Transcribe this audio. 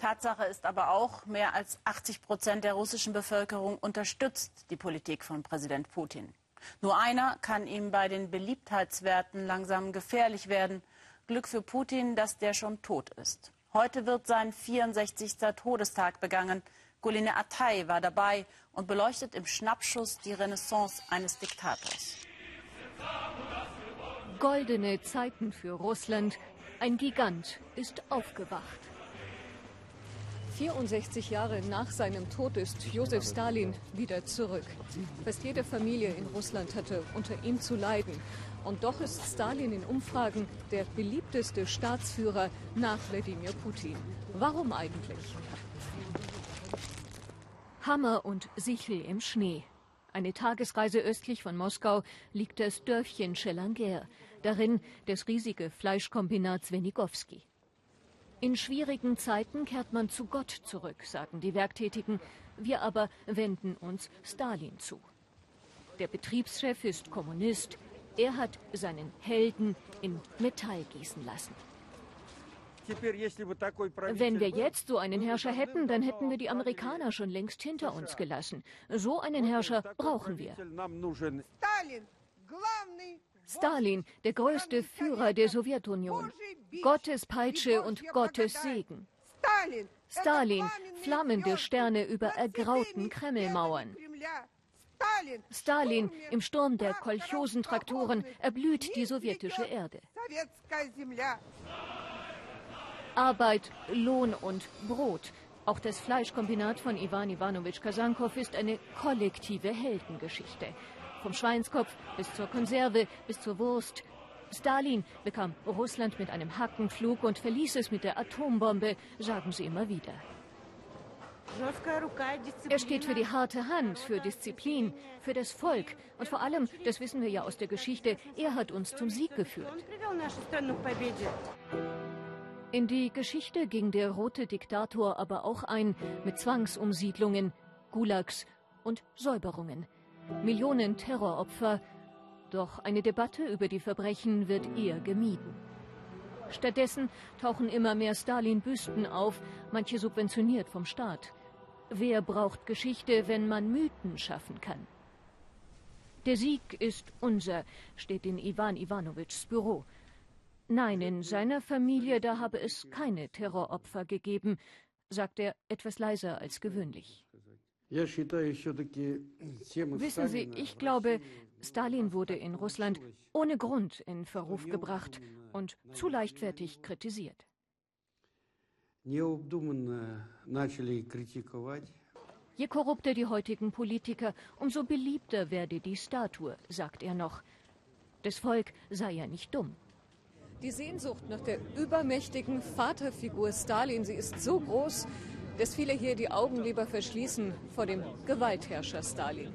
Tatsache ist aber auch, mehr als 80 Prozent der russischen Bevölkerung unterstützt die Politik von Präsident Putin. Nur einer kann ihm bei den Beliebtheitswerten langsam gefährlich werden. Glück für Putin, dass der schon tot ist. Heute wird sein 64. Todestag begangen. Goline Atay war dabei und beleuchtet im Schnappschuss die Renaissance eines Diktators. Goldene Zeiten für Russland. Ein Gigant ist aufgewacht. 64 Jahre nach seinem Tod ist Josef Stalin wieder zurück. Fast jede Familie in Russland hatte unter ihm zu leiden. Und doch ist Stalin in Umfragen der beliebteste Staatsführer nach Wladimir Putin. Warum eigentlich? Hammer und Sichel im Schnee. Eine Tagesreise östlich von Moskau liegt das Dörfchen Schelanger. Darin das riesige Fleischkombinat Swenigowski. In schwierigen Zeiten kehrt man zu Gott zurück, sagen die Werktätigen. Wir aber wenden uns Stalin zu. Der Betriebschef ist Kommunist. Er hat seinen Helden in Metall gießen lassen. Wenn wir jetzt so einen Herrscher hätten, dann hätten wir die Amerikaner schon längst hinter uns gelassen. So einen Herrscher brauchen wir. Stalin, der größte Führer der Sowjetunion. Gottes Peitsche und Gottes Segen. Stalin, flammende Sterne über ergrauten Kremlmauern. Stalin, im Sturm der Kolchosentraktoren erblüht die sowjetische Erde. Arbeit, Lohn und Brot. Auch das Fleischkombinat von Ivan Ivanovich Kasankow ist eine kollektive Heldengeschichte. Vom Schweinskopf bis zur Konserve bis zur Wurst. Stalin bekam Russland mit einem Hackenflug und verließ es mit der Atombombe, sagen sie immer wieder. Er steht für die harte Hand, für Disziplin, für das Volk. Und vor allem, das wissen wir ja aus der Geschichte, er hat uns zum Sieg geführt. In die Geschichte ging der rote Diktator aber auch ein mit Zwangsumsiedlungen, Gulags und Säuberungen. Millionen Terroropfer. Doch eine Debatte über die Verbrechen wird eher gemieden. Stattdessen tauchen immer mehr Stalin-Büsten auf, manche subventioniert vom Staat. Wer braucht Geschichte, wenn man Mythen schaffen kann? Der Sieg ist unser, steht in Ivan Ivanovitschs Büro. Nein, in seiner Familie, da habe es keine Terroropfer gegeben, sagt er etwas leiser als gewöhnlich. Wissen Sie, ich glaube, Stalin wurde in Russland ohne Grund in Verruf gebracht und zu leichtfertig kritisiert. Je korrupter die heutigen Politiker, umso beliebter werde die Statue, sagt er noch. Das Volk sei ja nicht dumm. Die Sehnsucht nach der übermächtigen Vaterfigur Stalin, sie ist so groß, dass viele hier die Augen lieber verschließen vor dem Gewaltherrscher Stalin.